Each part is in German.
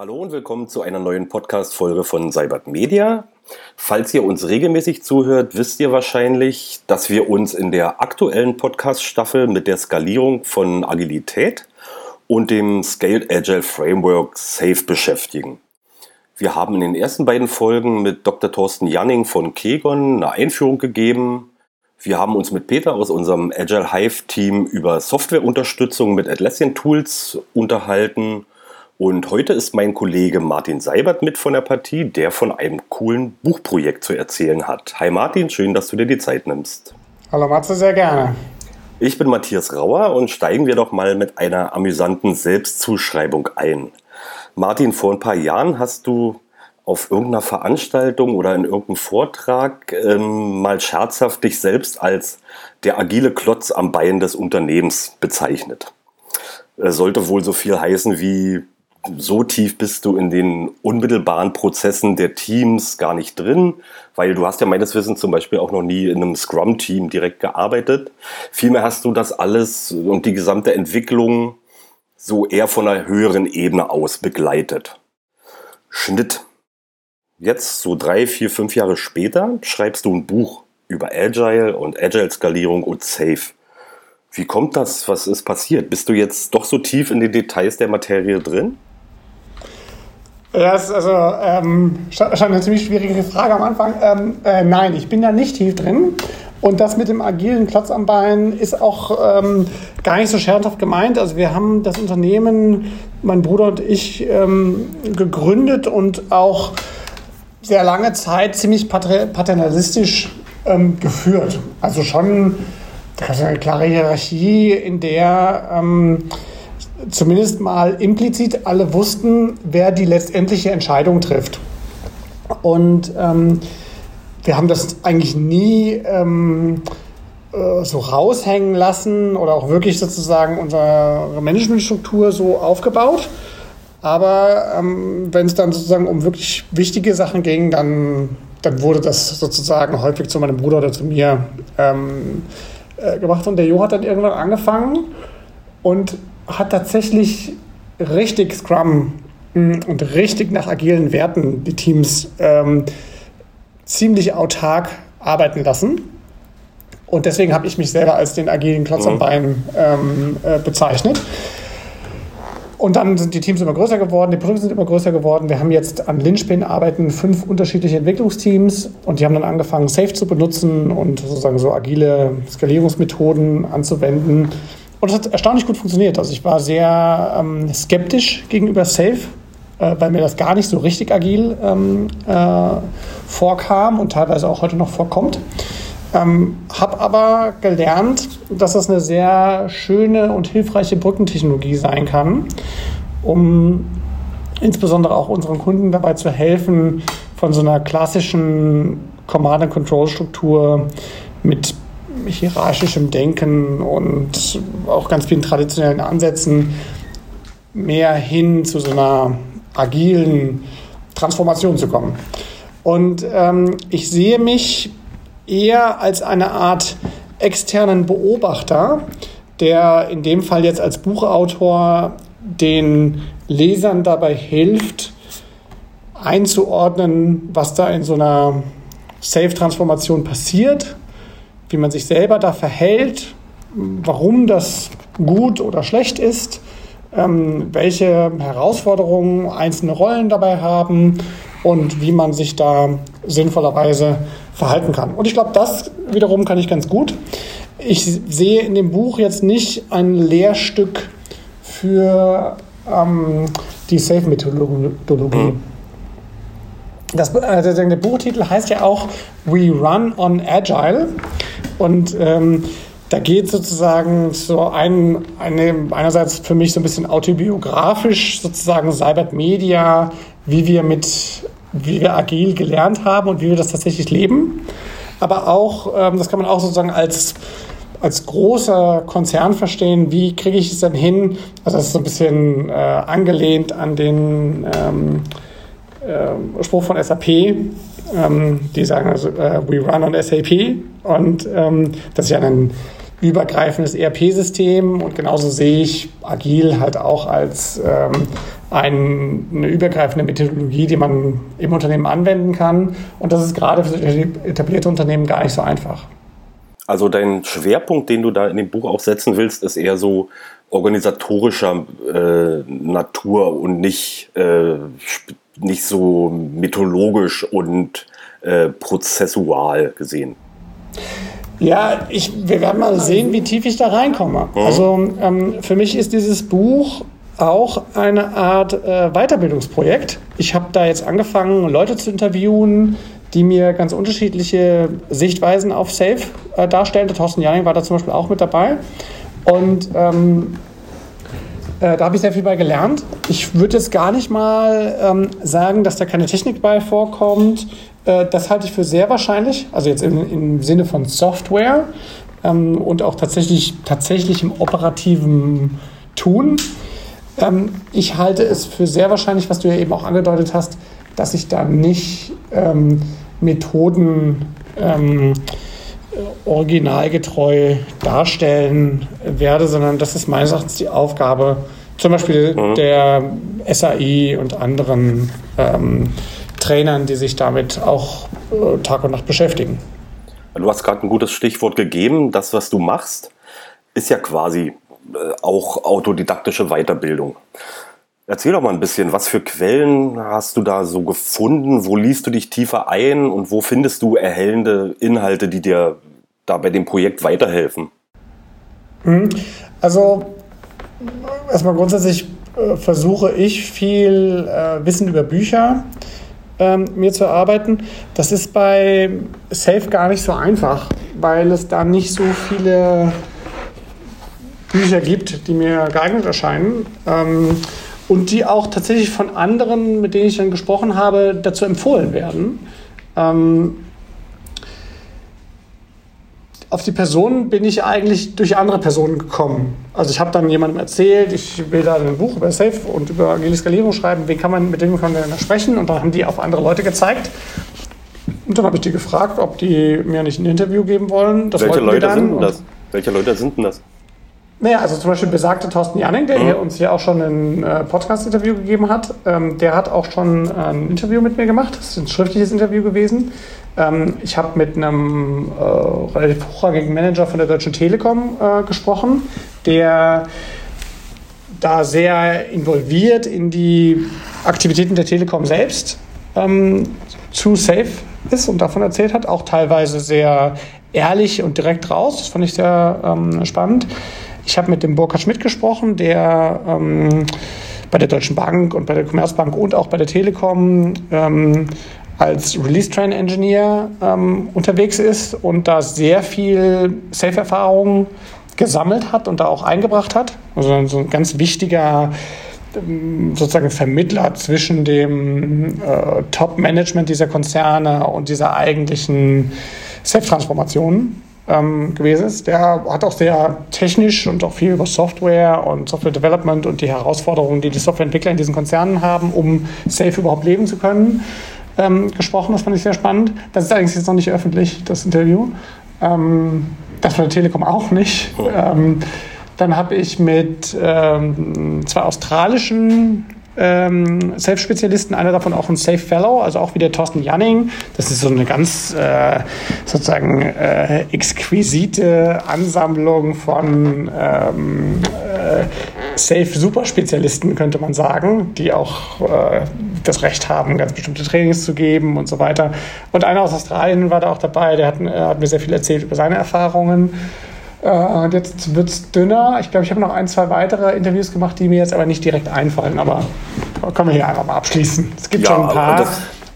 Hallo und willkommen zu einer neuen Podcast-Folge von Cybert Media. Falls ihr uns regelmäßig zuhört, wisst ihr wahrscheinlich, dass wir uns in der aktuellen Podcast-Staffel mit der Skalierung von Agilität und dem Scaled Agile Framework SAFE beschäftigen. Wir haben in den ersten beiden Folgen mit Dr. Thorsten Janning von Kegon eine Einführung gegeben. Wir haben uns mit Peter aus unserem Agile Hive Team über Softwareunterstützung mit Atlassian Tools unterhalten und heute ist mein Kollege Martin Seibert mit von der Partie, der von einem coolen Buchprojekt zu erzählen hat. Hi Martin, schön, dass du dir die Zeit nimmst. Hallo Matze, sehr gerne. Ich bin Matthias Rauer und steigen wir doch mal mit einer amüsanten Selbstzuschreibung ein. Martin, vor ein paar Jahren hast du auf irgendeiner Veranstaltung oder in irgendeinem Vortrag ähm, mal scherzhaft dich selbst als der agile Klotz am Bein des Unternehmens bezeichnet. Es sollte wohl so viel heißen wie so tief bist du in den unmittelbaren Prozessen der Teams gar nicht drin, weil du hast ja meines Wissens zum Beispiel auch noch nie in einem Scrum-Team direkt gearbeitet. Vielmehr hast du das alles und die gesamte Entwicklung so eher von einer höheren Ebene aus begleitet. Schnitt. Jetzt, so drei, vier, fünf Jahre später, schreibst du ein Buch über Agile und Agile-Skalierung und Safe. Wie kommt das? Was ist passiert? Bist du jetzt doch so tief in die Details der Materie drin? Ja, ist also ähm, schon eine ziemlich schwierige Frage am Anfang. Ähm, äh, nein, ich bin da nicht tief drin. Und das mit dem agilen Klotz am Bein ist auch ähm, gar nicht so scherzhaft gemeint. Also wir haben das Unternehmen, mein Bruder und ich, ähm, gegründet und auch sehr lange Zeit ziemlich paternalistisch ähm, geführt. Also schon da ist eine klare Hierarchie, in der ähm, zumindest mal implizit alle wussten, wer die letztendliche Entscheidung trifft. Und ähm, wir haben das eigentlich nie ähm, äh, so raushängen lassen oder auch wirklich sozusagen unsere Managementstruktur so aufgebaut. Aber ähm, wenn es dann sozusagen um wirklich wichtige Sachen ging, dann, dann wurde das sozusagen häufig zu meinem Bruder oder zu mir ähm, äh, gemacht. Und der Jo hat dann irgendwann angefangen und hat tatsächlich richtig Scrum hm, und richtig nach agilen Werten die Teams ähm, ziemlich autark arbeiten lassen. Und deswegen habe ich mich selber als den agilen Klotz am mhm. Bein ähm, äh, bezeichnet. Und dann sind die Teams immer größer geworden, die Produkte sind immer größer geworden. Wir haben jetzt an Linchpin arbeiten fünf unterschiedliche Entwicklungsteams und die haben dann angefangen, Safe zu benutzen und sozusagen so agile Skalierungsmethoden anzuwenden. Und es hat erstaunlich gut funktioniert. Also ich war sehr ähm, skeptisch gegenüber Safe, äh, weil mir das gar nicht so richtig agil ähm, äh, vorkam und teilweise auch heute noch vorkommt. Ähm, habe aber gelernt, dass das eine sehr schöne und hilfreiche Brückentechnologie sein kann, um insbesondere auch unseren Kunden dabei zu helfen, von so einer klassischen Command-and-Control-Struktur mit hierarchischem Denken und auch ganz vielen traditionellen Ansätzen mehr hin zu so einer agilen Transformation zu kommen. Und ähm, ich sehe mich eher als eine Art externen Beobachter, der in dem Fall jetzt als Buchautor den Lesern dabei hilft, einzuordnen, was da in so einer Safe-Transformation passiert wie man sich selber da verhält, warum das gut oder schlecht ist, ähm, welche Herausforderungen einzelne Rollen dabei haben und wie man sich da sinnvollerweise verhalten kann. Und ich glaube, das wiederum kann ich ganz gut. Ich sehe in dem Buch jetzt nicht ein Lehrstück für ähm, die Safe-Methodologie. Das, äh, der Buchtitel heißt ja auch We Run on Agile. Und ähm, da geht sozusagen so ein, eine, einerseits für mich so ein bisschen autobiografisch sozusagen Cybert Media, wie wir mit, wie wir agil gelernt haben und wie wir das tatsächlich leben. Aber auch, ähm, das kann man auch sozusagen als als großer Konzern verstehen, wie kriege ich es denn hin? Also das ist so ein bisschen äh, angelehnt an den ähm, äh, Spruch von SAP, ähm, die sagen also, äh, we run on SAP und ähm, das ist ja ein übergreifendes ERP-System und genauso sehe ich agil halt auch als ähm, ein, eine übergreifende Methodologie, die man im Unternehmen anwenden kann. Und das ist gerade für etablierte Unternehmen gar nicht so einfach. Also dein Schwerpunkt, den du da in dem Buch auch setzen willst, ist eher so organisatorischer äh, Natur und nicht, äh, nicht so mythologisch und äh, prozessual gesehen. Ja, ich, wir werden mal sehen, wie tief ich da reinkomme. Mhm. Also ähm, für mich ist dieses Buch auch eine Art äh, Weiterbildungsprojekt. Ich habe da jetzt angefangen, Leute zu interviewen, die mir ganz unterschiedliche Sichtweisen auf Safe äh, darstellen. Der Thorsten Janning war da zum Beispiel auch mit dabei. Und ähm, äh, da habe ich sehr viel bei gelernt. Ich würde jetzt gar nicht mal ähm, sagen, dass da keine Technik bei vorkommt. Äh, das halte ich für sehr wahrscheinlich, also jetzt im, im Sinne von Software ähm, und auch tatsächlich, tatsächlich im operativen Tun. Ähm, ich halte es für sehr wahrscheinlich, was du ja eben auch angedeutet hast, dass ich da nicht ähm, Methoden ähm, originalgetreu darstellen werde, sondern das ist meines Erachtens die Aufgabe zum Beispiel mhm. der SAI und anderen ähm, Trainern, die sich damit auch äh, Tag und Nacht beschäftigen. Du hast gerade ein gutes Stichwort gegeben. Das, was du machst, ist ja quasi äh, auch autodidaktische Weiterbildung. Erzähl doch mal ein bisschen, was für Quellen hast du da so gefunden? Wo liest du dich tiefer ein und wo findest du erhellende Inhalte, die dir da bei dem Projekt weiterhelfen? Mhm. Also erstmal grundsätzlich äh, versuche ich viel äh, Wissen über Bücher ähm, mir zu erarbeiten. Das ist bei Safe gar nicht so einfach, weil es da nicht so viele Bücher gibt, die mir geeignet erscheinen. Ähm, und die auch tatsächlich von anderen, mit denen ich dann gesprochen habe, dazu empfohlen werden. Ähm, auf die Person bin ich eigentlich durch andere Personen gekommen. Also ich habe dann jemandem erzählt, ich will da ein Buch über Safe und über agile Skalierung schreiben, wen kann man, mit dem kann man sprechen und dann haben die auf andere Leute gezeigt. Und dann habe ich die gefragt, ob die mir nicht ein Interview geben wollen. Das Welche Leute sind das? Welche Leute sind denn das? Naja, also zum Beispiel besagte Thorsten Janning, der mhm. uns hier auch schon ein äh, Podcast-Interview gegeben hat, ähm, der hat auch schon äh, ein Interview mit mir gemacht. Das ist ein schriftliches Interview gewesen. Ähm, ich habe mit einem äh, relativ hochrangigen Manager von der Deutschen Telekom äh, gesprochen, der da sehr involviert in die Aktivitäten der Telekom selbst ähm, zu safe ist und davon erzählt hat, auch teilweise sehr ehrlich und direkt raus. Das fand ich sehr ähm, spannend. Ich habe mit dem Burkhard Schmidt gesprochen, der ähm, bei der Deutschen Bank und bei der Commerzbank und auch bei der Telekom ähm, als Release Train Engineer ähm, unterwegs ist und da sehr viel Safe-Erfahrung gesammelt hat und da auch eingebracht hat. Also so ein ganz wichtiger ähm, sozusagen Vermittler zwischen dem äh, Top-Management dieser Konzerne und dieser eigentlichen Safe-Transformation ähm, gewesen ist. Der hat auch sehr technisch und auch viel über Software und Software Development und die Herausforderungen, die die Softwareentwickler in diesen Konzernen haben, um safe überhaupt leben zu können, ähm, gesprochen. Das fand ich sehr spannend. Das ist allerdings jetzt noch nicht öffentlich, das Interview. Ähm, das von der Telekom auch nicht. Oh. Ähm, dann habe ich mit ähm, zwei australischen ähm, Safe-Spezialisten, einer davon auch ein Safe Fellow, also auch wie der Thorsten Janning. Das ist so eine ganz äh, sozusagen äh, exquisite Ansammlung von ähm, äh, Safe-Superspezialisten, könnte man sagen, die auch äh, das Recht haben, ganz bestimmte Trainings zu geben und so weiter. Und einer aus Australien war da auch dabei, der hat, äh, hat mir sehr viel erzählt über seine Erfahrungen. Äh, und jetzt wird es dünner. Ich glaube, ich habe noch ein, zwei weitere Interviews gemacht, die mir jetzt aber nicht direkt einfallen. Aber können wir hier einfach mal abschließen. Es gibt ja, schon ein paar.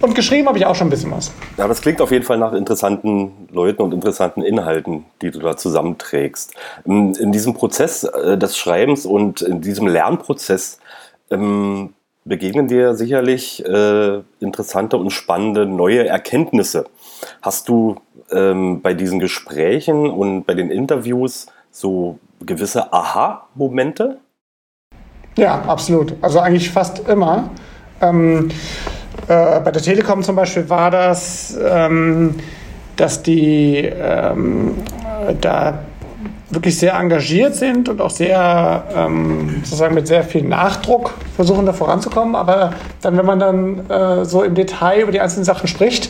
Und geschrieben habe ich auch schon ein bisschen was. Ja, das klingt auf jeden Fall nach interessanten Leuten und interessanten Inhalten, die du da zusammenträgst. In, in diesem Prozess äh, des Schreibens und in diesem Lernprozess ähm, begegnen dir sicherlich äh, interessante und spannende neue Erkenntnisse. Hast du ähm, bei diesen Gesprächen und bei den Interviews so gewisse Aha-Momente? Ja, absolut. Also eigentlich fast immer. Ähm, äh, bei der Telekom zum Beispiel war das, ähm, dass die ähm, da wirklich sehr engagiert sind und auch sehr, ähm, sozusagen mit sehr viel Nachdruck versuchen, da voranzukommen. Aber dann, wenn man dann äh, so im Detail über die einzelnen Sachen spricht,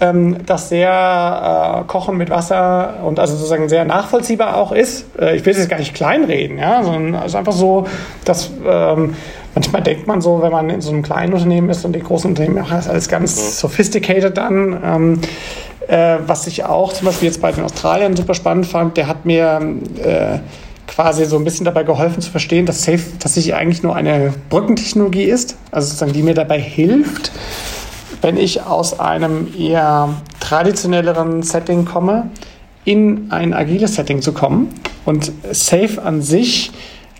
ähm, das sehr äh, Kochen mit Wasser und also sozusagen sehr nachvollziehbar auch ist. Äh, ich will es jetzt gar nicht kleinreden, ja, sondern also einfach so, dass ähm, manchmal denkt man so, wenn man in so einem kleinen Unternehmen ist und die großen Unternehmen machen das alles ganz mhm. sophisticated dann. Ähm, äh, was ich auch zum Beispiel jetzt bei den Australiern super spannend fand, der hat mir äh, quasi so ein bisschen dabei geholfen zu verstehen, dass Safe tatsächlich eigentlich nur eine Brückentechnologie ist, also sozusagen die mir dabei hilft, wenn ich aus einem eher traditionelleren Setting komme, in ein agiles Setting zu kommen und Safe an sich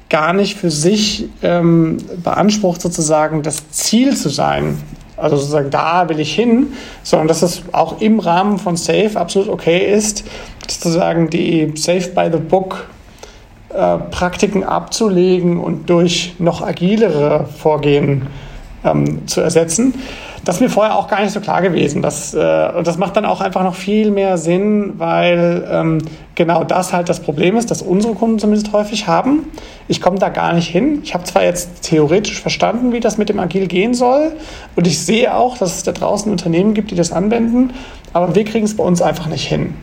gar nicht für sich ähm, beansprucht, sozusagen das Ziel zu sein. Also sozusagen, da will ich hin, sondern dass es auch im Rahmen von Safe absolut okay ist, sozusagen die Safe by the Book äh, Praktiken abzulegen und durch noch agilere Vorgehen ähm, zu ersetzen. Das ist mir vorher auch gar nicht so klar gewesen. Das, äh, und das macht dann auch einfach noch viel mehr Sinn, weil ähm, genau das halt das Problem ist, dass unsere Kunden zumindest häufig haben. Ich komme da gar nicht hin. Ich habe zwar jetzt theoretisch verstanden, wie das mit dem Agil gehen soll. Und ich sehe auch, dass es da draußen Unternehmen gibt, die das anwenden. Aber wir kriegen es bei uns einfach nicht hin.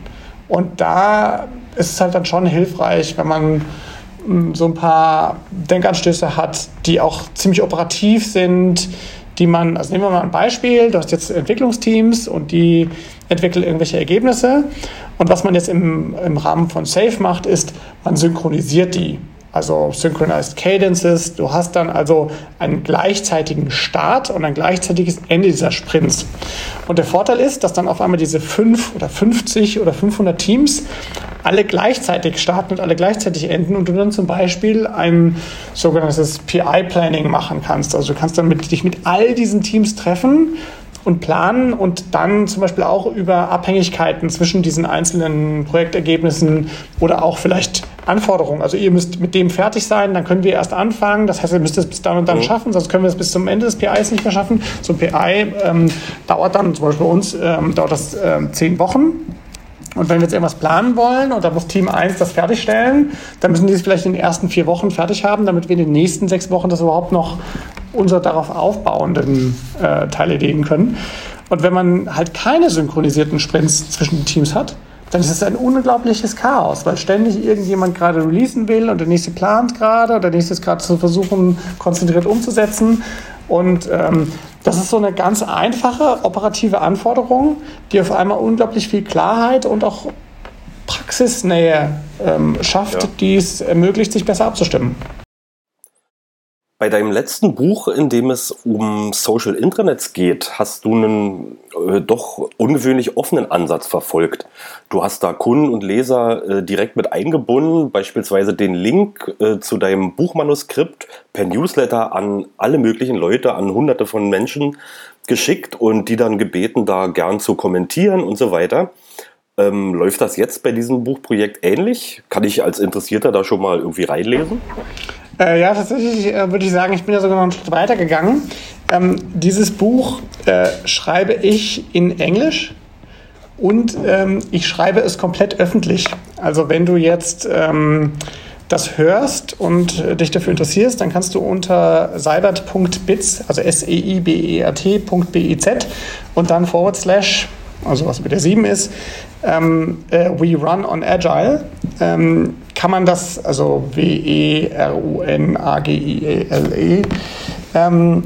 Und da ist es halt dann schon hilfreich, wenn man hm, so ein paar Denkanstöße hat, die auch ziemlich operativ sind, die man, also nehmen wir mal ein Beispiel, du hast jetzt Entwicklungsteams und die entwickeln irgendwelche Ergebnisse. Und was man jetzt im, im Rahmen von Safe macht, ist, man synchronisiert die also Synchronized Cadences. Du hast dann also einen gleichzeitigen Start und ein gleichzeitiges Ende dieser Sprints. Und der Vorteil ist, dass dann auf einmal diese 5 oder 50 oder 500 Teams alle gleichzeitig starten und alle gleichzeitig enden und du dann zum Beispiel ein sogenanntes PI-Planning machen kannst. Also du kannst dann mit, dich mit all diesen Teams treffen und planen und dann zum Beispiel auch über Abhängigkeiten zwischen diesen einzelnen Projektergebnissen oder auch vielleicht Anforderungen. Also ihr müsst mit dem fertig sein, dann können wir erst anfangen. Das heißt, ihr müsst es bis dann und dann mhm. schaffen, sonst können wir es bis zum Ende des PIs nicht mehr schaffen. So ein PI ähm, dauert dann, zum Beispiel bei uns, ähm, dauert das ähm, zehn Wochen. Und wenn wir jetzt irgendwas planen wollen und da muss Team 1 das fertigstellen, dann müssen die es vielleicht in den ersten vier Wochen fertig haben, damit wir in den nächsten sechs Wochen das überhaupt noch unsere darauf aufbauenden äh, Teile legen können. Und wenn man halt keine synchronisierten Sprints zwischen Teams hat, dann ist es ein unglaubliches Chaos, weil ständig irgendjemand gerade releasen will und der nächste plant gerade und der nächste ist gerade zu versuchen, konzentriert umzusetzen. Und ähm, das ist so eine ganz einfache operative Anforderung, die auf einmal unglaublich viel Klarheit und auch Praxisnähe ähm, schafft, ja. die es ermöglicht, sich besser abzustimmen. Bei deinem letzten Buch, in dem es um Social Intranets geht, hast du einen äh, doch ungewöhnlich offenen Ansatz verfolgt. Du hast da Kunden und Leser äh, direkt mit eingebunden, beispielsweise den Link äh, zu deinem Buchmanuskript per Newsletter an alle möglichen Leute, an hunderte von Menschen geschickt und die dann gebeten, da gern zu kommentieren und so weiter. Ähm, läuft das jetzt bei diesem Buchprojekt ähnlich? Kann ich als Interessierter da schon mal irgendwie reinlesen? Äh, ja, tatsächlich äh, würde ich sagen, ich bin ja sogar noch einen Schritt weiter gegangen. Ähm, dieses Buch äh, schreibe ich in Englisch und ähm, ich schreibe es komplett öffentlich. Also wenn du jetzt ähm, das hörst und äh, dich dafür interessierst, dann kannst du unter seibert.biz, also S-E-I-B-E-R-T.biz und dann forward slash, also was mit der 7 ist, ähm, äh, We Run on Agile, ähm, kann man das, also W-E-R-U-N-A-G-I-E-L-E, -E, ähm,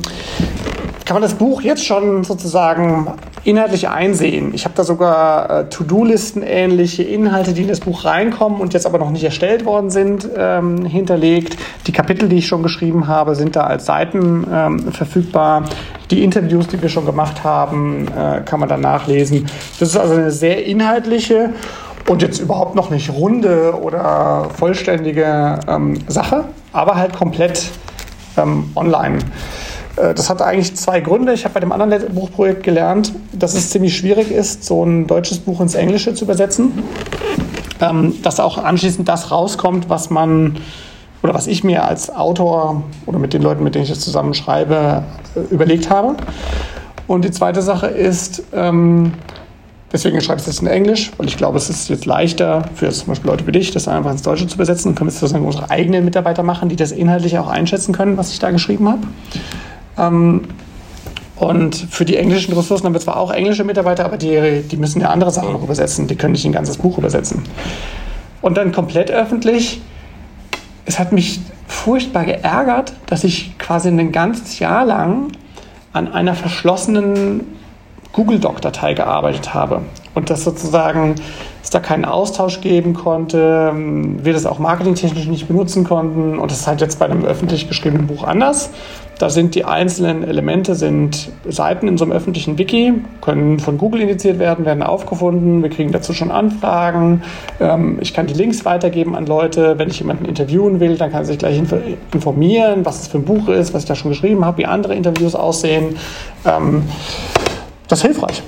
kann man das Buch jetzt schon sozusagen inhaltlich einsehen. Ich habe da sogar äh, To-Do-Listen ähnliche Inhalte, die in das Buch reinkommen und jetzt aber noch nicht erstellt worden sind, ähm, hinterlegt. Die Kapitel, die ich schon geschrieben habe, sind da als Seiten ähm, verfügbar. Die Interviews, die wir schon gemacht haben, äh, kann man dann nachlesen. Das ist also eine sehr inhaltliche und jetzt überhaupt noch nicht runde oder vollständige ähm, Sache, aber halt komplett ähm, online. Äh, das hat eigentlich zwei Gründe. Ich habe bei dem anderen Buchprojekt gelernt, dass es ziemlich schwierig ist, so ein deutsches Buch ins Englische zu übersetzen. Ähm, dass auch anschließend das rauskommt, was man oder was ich mir als Autor oder mit den Leuten, mit denen ich das zusammen schreibe, äh, überlegt habe. Und die zweite Sache ist, ähm, Deswegen schreibe ich es jetzt in Englisch, weil ich glaube, es ist jetzt leichter für zum Beispiel Leute wie dich, das einfach ins Deutsche zu übersetzen. Dann können wir sozusagen unsere eigenen Mitarbeiter machen, die das inhaltlich auch einschätzen können, was ich da geschrieben habe. Ähm, und für die englischen Ressourcen haben wir zwar auch englische Mitarbeiter, aber die, die müssen ja andere Sachen noch übersetzen. Die können nicht ein ganzes Buch übersetzen. Und dann komplett öffentlich. Es hat mich furchtbar geärgert, dass ich quasi ein ganzes Jahr lang an einer verschlossenen Google Doc-Datei gearbeitet habe und das sozusagen es da keinen Austausch geben konnte, wir das auch marketingtechnisch nicht benutzen konnten und das ist halt jetzt bei einem öffentlich geschriebenen Buch anders. Da sind die einzelnen Elemente, sind Seiten in so einem öffentlichen Wiki, können von Google indiziert werden, werden aufgefunden. Wir kriegen dazu schon Anfragen. Ähm, ich kann die Links weitergeben an Leute. Wenn ich jemanden interviewen will, dann kann er sich gleich informieren, was es für ein Buch ist, was ich da schon geschrieben habe, wie andere Interviews aussehen. Ähm, das ist hilfreich.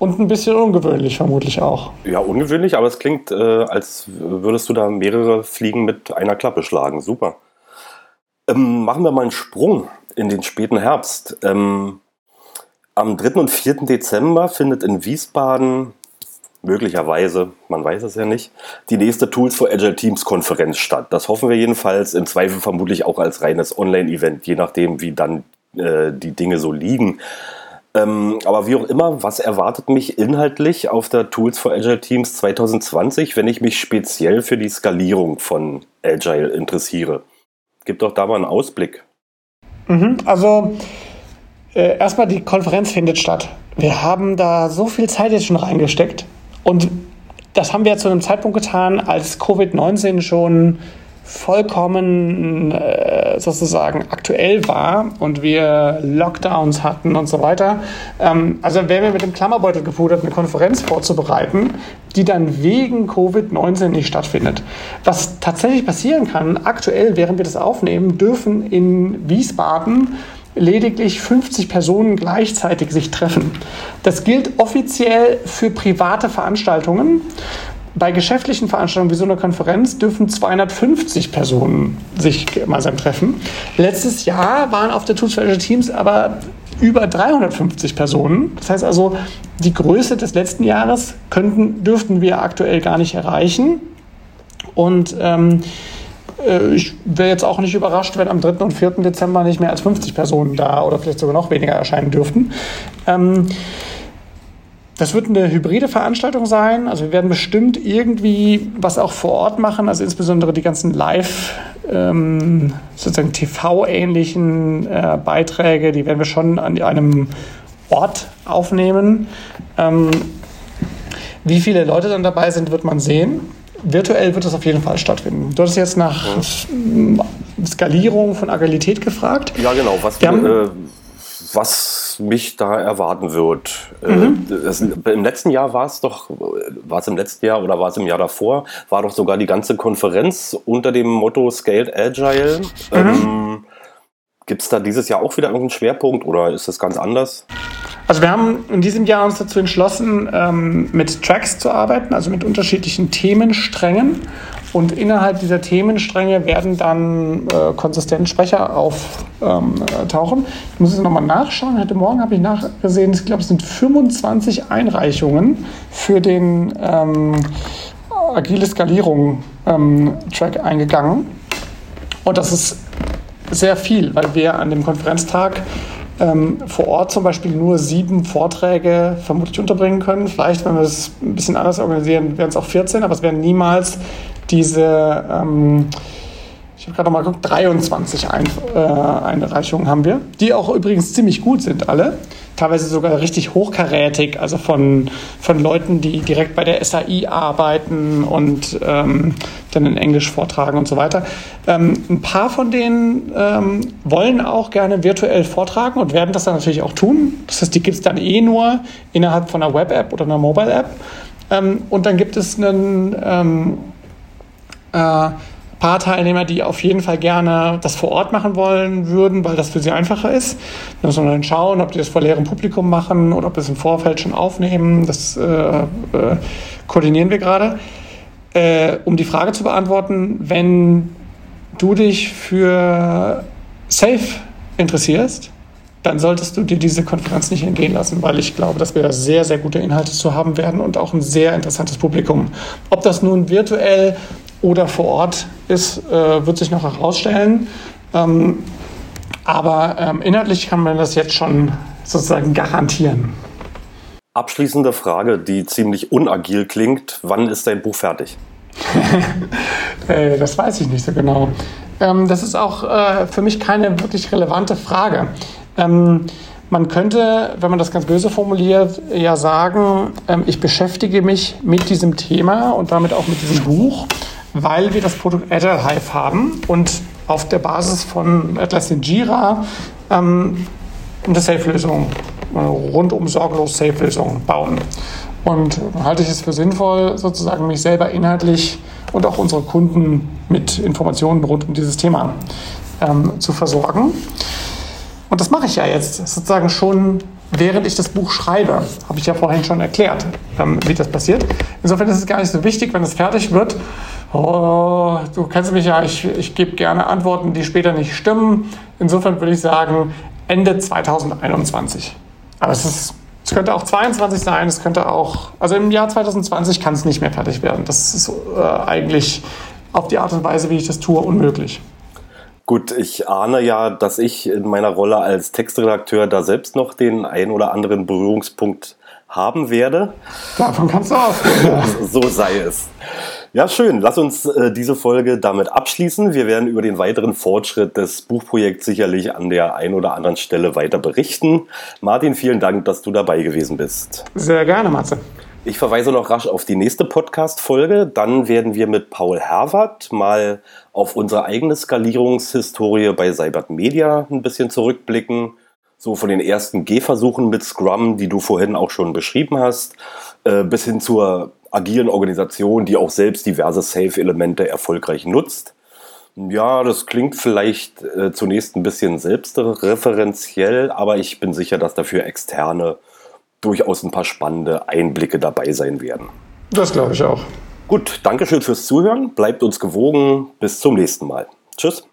Und ein bisschen ungewöhnlich vermutlich auch. Ja, ungewöhnlich, aber es klingt, äh, als würdest du da mehrere Fliegen mit einer Klappe schlagen. Super. Ähm, machen wir mal einen Sprung in den späten Herbst. Ähm, am 3. und 4. Dezember findet in Wiesbaden möglicherweise, man weiß es ja nicht, die nächste Tools for Agile Teams Konferenz statt. Das hoffen wir jedenfalls, im Zweifel vermutlich auch als reines Online-Event, je nachdem, wie dann äh, die Dinge so liegen. Ähm, aber wie auch immer, was erwartet mich inhaltlich auf der Tools for Agile Teams 2020, wenn ich mich speziell für die Skalierung von Agile interessiere? Gib doch da mal einen Ausblick. Mhm, also äh, erstmal die Konferenz findet statt. Wir haben da so viel Zeit jetzt schon reingesteckt und das haben wir zu einem Zeitpunkt getan, als Covid-19 schon vollkommen äh, sozusagen aktuell war und wir Lockdowns hatten und so weiter. Ähm, also wären wir mit dem Klammerbeutel gepudert, eine Konferenz vorzubereiten, die dann wegen Covid-19 nicht stattfindet. Was tatsächlich passieren kann, aktuell, während wir das aufnehmen, dürfen in Wiesbaden lediglich 50 Personen gleichzeitig sich treffen. Das gilt offiziell für private Veranstaltungen bei geschäftlichen Veranstaltungen wie so einer Konferenz dürfen 250 Personen sich gemeinsam treffen. Letztes Jahr waren auf der Tools for Agile Teams aber über 350 Personen. Das heißt also, die Größe des letzten Jahres könnten, dürften wir aktuell gar nicht erreichen. Und ähm, äh, ich wäre jetzt auch nicht überrascht, wenn am 3. und 4. Dezember nicht mehr als 50 Personen da oder vielleicht sogar noch weniger erscheinen dürften. Ähm, das wird eine hybride Veranstaltung sein. Also wir werden bestimmt irgendwie was auch vor Ort machen, also insbesondere die ganzen Live, ähm, sozusagen TV-ähnlichen äh, Beiträge, die werden wir schon an einem Ort aufnehmen. Ähm, wie viele Leute dann dabei sind, wird man sehen. Virtuell wird es auf jeden Fall stattfinden. Du hast jetzt nach Skalierung von Agilität gefragt. Ja, genau. Was, wir, äh, was mich da erwarten wird. Äh, mhm. Das, Im letzten Jahr war es doch, war es im letzten Jahr oder war es im Jahr davor, war doch sogar die ganze Konferenz unter dem Motto Scaled Agile. Mhm. Ähm, Gibt es da dieses Jahr auch wieder irgendeinen Schwerpunkt oder ist das ganz anders? Also wir haben in diesem Jahr uns dazu entschlossen, ähm, mit Tracks zu arbeiten, also mit unterschiedlichen Themensträngen. Und innerhalb dieser Themenstränge werden dann äh, konsistent Sprecher auftauchen. Ähm, ich muss es nochmal nachschauen. Heute Morgen habe ich nachgesehen, ich glaube, es sind 25 Einreichungen für den ähm, Agile Skalierung ähm, eingegangen. Und das ist sehr viel, weil wir an dem Konferenztag ähm, vor Ort zum Beispiel nur sieben Vorträge vermutlich unterbringen können. Vielleicht, wenn wir es ein bisschen anders organisieren, wären es auch 14, aber es werden niemals diese, ähm, ich habe gerade mal geguckt, 23 Ein äh, Einreichungen haben wir, die auch übrigens ziemlich gut sind alle. Teilweise sogar richtig hochkarätig, also von, von Leuten, die direkt bei der SAI arbeiten und ähm, dann in Englisch vortragen und so weiter. Ähm, ein paar von denen ähm, wollen auch gerne virtuell vortragen und werden das dann natürlich auch tun. Das heißt, die gibt es dann eh nur innerhalb von einer Web-App oder einer Mobile-App. Ähm, und dann gibt es einen ähm, äh, paar Teilnehmer, die auf jeden Fall gerne das vor Ort machen wollen würden, weil das für sie einfacher ist. Da muss man dann schauen, ob die das vor leerem Publikum machen oder ob wir es im Vorfeld schon aufnehmen. Das äh, äh, koordinieren wir gerade. Äh, um die Frage zu beantworten, wenn du dich für Safe interessierst, dann solltest du dir diese Konferenz nicht entgehen lassen, weil ich glaube, dass wir da sehr, sehr gute Inhalte zu haben werden und auch ein sehr interessantes Publikum. Ob das nun virtuell oder vor Ort ist, äh, wird sich noch herausstellen. Ähm, aber ähm, inhaltlich kann man das jetzt schon sozusagen garantieren. Abschließende Frage, die ziemlich unagil klingt. Wann ist dein Buch fertig? äh, das weiß ich nicht so genau. Ähm, das ist auch äh, für mich keine wirklich relevante Frage. Ähm, man könnte, wenn man das ganz böse formuliert, ja sagen, ähm, ich beschäftige mich mit diesem Thema und damit auch mit diesem Buch, weil wir das Produkt Agile Hive haben und auf der Basis von Atlassian Jira ähm, eine Safe-Lösung, eine rundum sorglos Safe-Lösung bauen. Und halte ich es für sinnvoll, sozusagen mich selber inhaltlich und auch unsere Kunden mit Informationen rund um dieses Thema ähm, zu versorgen. Und das mache ich ja jetzt sozusagen schon, während ich das Buch schreibe. Habe ich ja vorhin schon erklärt, ähm, wie das passiert. Insofern ist es gar nicht so wichtig, wenn es fertig wird. Oh, du kennst mich ja, ich, ich gebe gerne Antworten, die später nicht stimmen. Insofern würde ich sagen, Ende 2021. Aber es ist es könnte auch 22 sein, es könnte auch, also im Jahr 2020 kann es nicht mehr fertig werden. Das ist äh, eigentlich auf die Art und Weise, wie ich das tue, unmöglich. Gut, ich ahne ja, dass ich in meiner Rolle als Textredakteur da selbst noch den ein oder anderen Berührungspunkt haben werde. Davon kannst du ausgehen. so sei es. Ja, schön. Lass uns äh, diese Folge damit abschließen. Wir werden über den weiteren Fortschritt des Buchprojekts sicherlich an der einen oder anderen Stelle weiter berichten. Martin, vielen Dank, dass du dabei gewesen bist. Sehr gerne, Matze. Ich verweise noch rasch auf die nächste Podcast-Folge. Dann werden wir mit Paul Herwart mal auf unsere eigene Skalierungshistorie bei Cybert Media ein bisschen zurückblicken. So von den ersten Gehversuchen mit Scrum, die du vorhin auch schon beschrieben hast, äh, bis hin zur agilen Organisation, die auch selbst diverse Safe-Elemente erfolgreich nutzt. Ja, das klingt vielleicht äh, zunächst ein bisschen selbstreferenziell, aber ich bin sicher, dass dafür externe durchaus ein paar spannende Einblicke dabei sein werden. Das glaube ich auch. Gut, Dankeschön fürs Zuhören. Bleibt uns gewogen. Bis zum nächsten Mal. Tschüss.